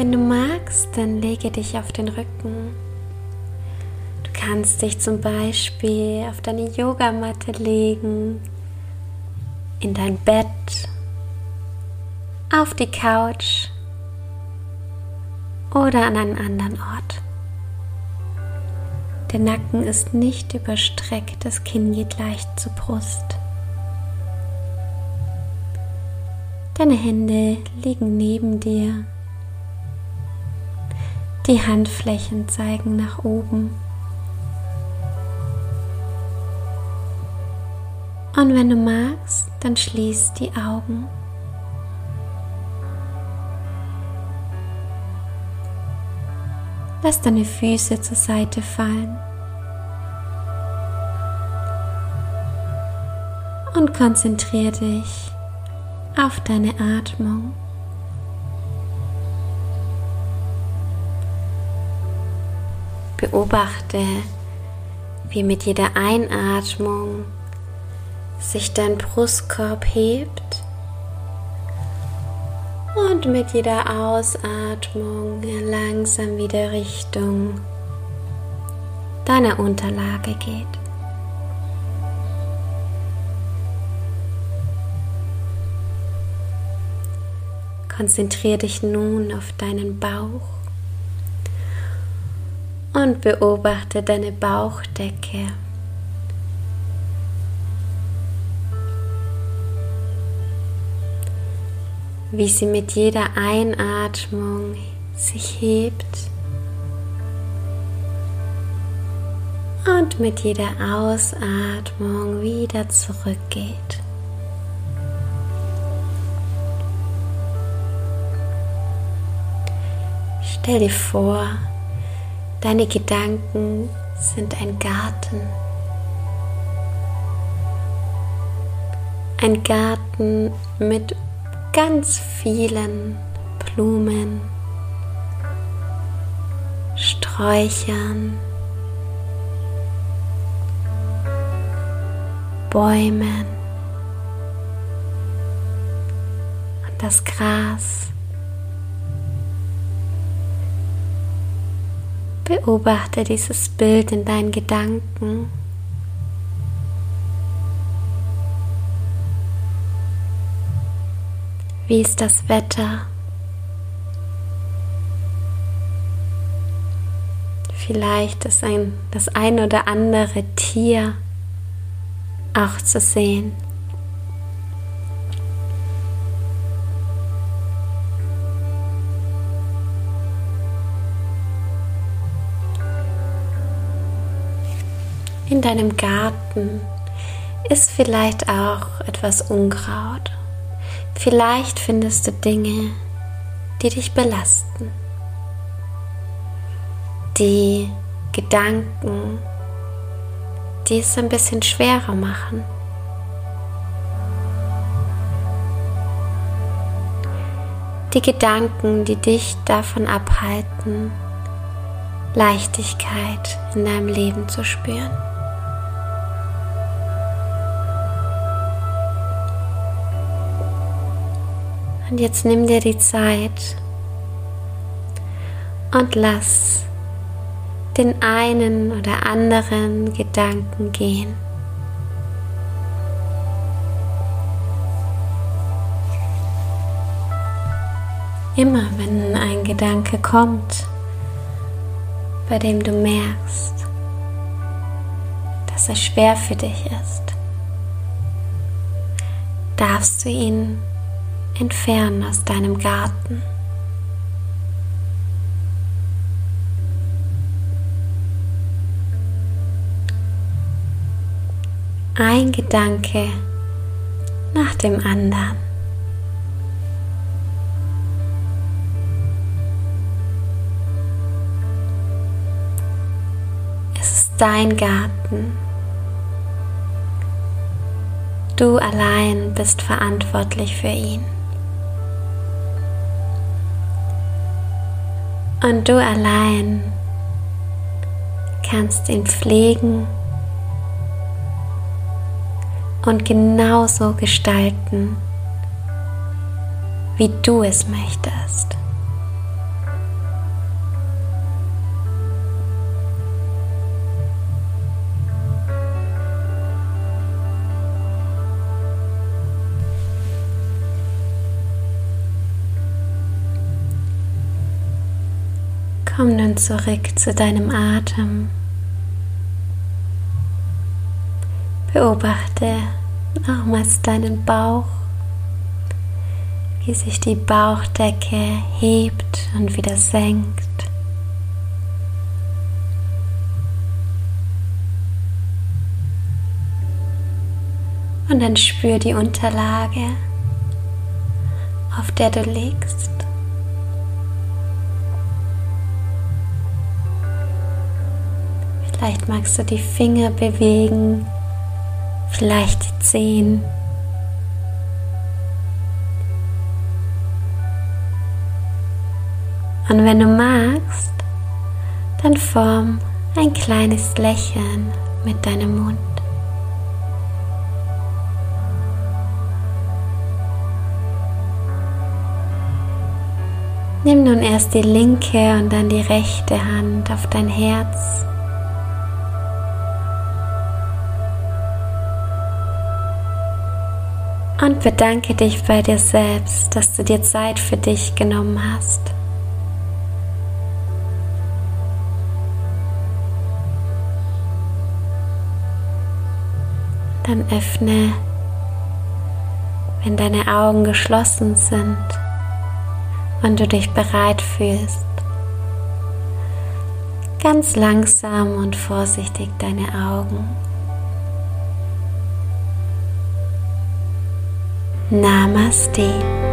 Wenn du magst, dann lege dich auf den Rücken. Du kannst dich zum Beispiel auf deine Yogamatte legen, in dein Bett, auf die Couch oder an einen anderen Ort. Der Nacken ist nicht überstreckt, das Kinn geht leicht zur Brust. Deine Hände liegen neben dir. Die Handflächen zeigen nach oben. Und wenn du magst, dann schließ die Augen. Lass deine Füße zur Seite fallen. Und konzentriere dich auf deine Atmung. Beobachte, wie mit jeder Einatmung sich dein Brustkorb hebt und mit jeder Ausatmung langsam wieder Richtung deiner Unterlage geht. Konzentriere dich nun auf deinen Bauch und beobachte deine Bauchdecke. Wie sie mit jeder Einatmung sich hebt und mit jeder Ausatmung wieder zurückgeht. Stell dir vor, deine Gedanken sind ein Garten. Ein Garten mit ganz vielen Blumen, Sträuchern, Bäumen und das Gras Beobachte dieses Bild in deinen Gedanken. Wie ist das Wetter? Vielleicht ist ein, das ein oder andere Tier auch zu sehen. In deinem Garten ist vielleicht auch etwas Unkraut. Vielleicht findest du Dinge, die dich belasten. Die Gedanken, die es ein bisschen schwerer machen. Die Gedanken, die dich davon abhalten, Leichtigkeit in deinem Leben zu spüren. Und jetzt nimm dir die Zeit und lass den einen oder anderen Gedanken gehen. Immer wenn ein Gedanke kommt, bei dem du merkst, dass er schwer für dich ist, darfst du ihn entfernen aus deinem Garten. Ein Gedanke nach dem anderen. Es ist dein Garten. Du allein bist verantwortlich für ihn. Und du allein kannst ihn pflegen und genauso gestalten, wie du es möchtest. Komm nun zurück zu deinem Atem. Beobachte nochmals deinen Bauch, wie sich die Bauchdecke hebt und wieder senkt. Und dann spür die Unterlage, auf der du liegst. Vielleicht magst du die Finger bewegen, vielleicht die Zehen. Und wenn du magst, dann form ein kleines Lächeln mit deinem Mund. Nimm nun erst die linke und dann die rechte Hand auf dein Herz und bedanke dich bei dir selbst, dass du dir Zeit für dich genommen hast. Dann öffne, wenn deine Augen geschlossen sind und du dich bereit fühlst, ganz langsam und vorsichtig deine Augen. Namaste.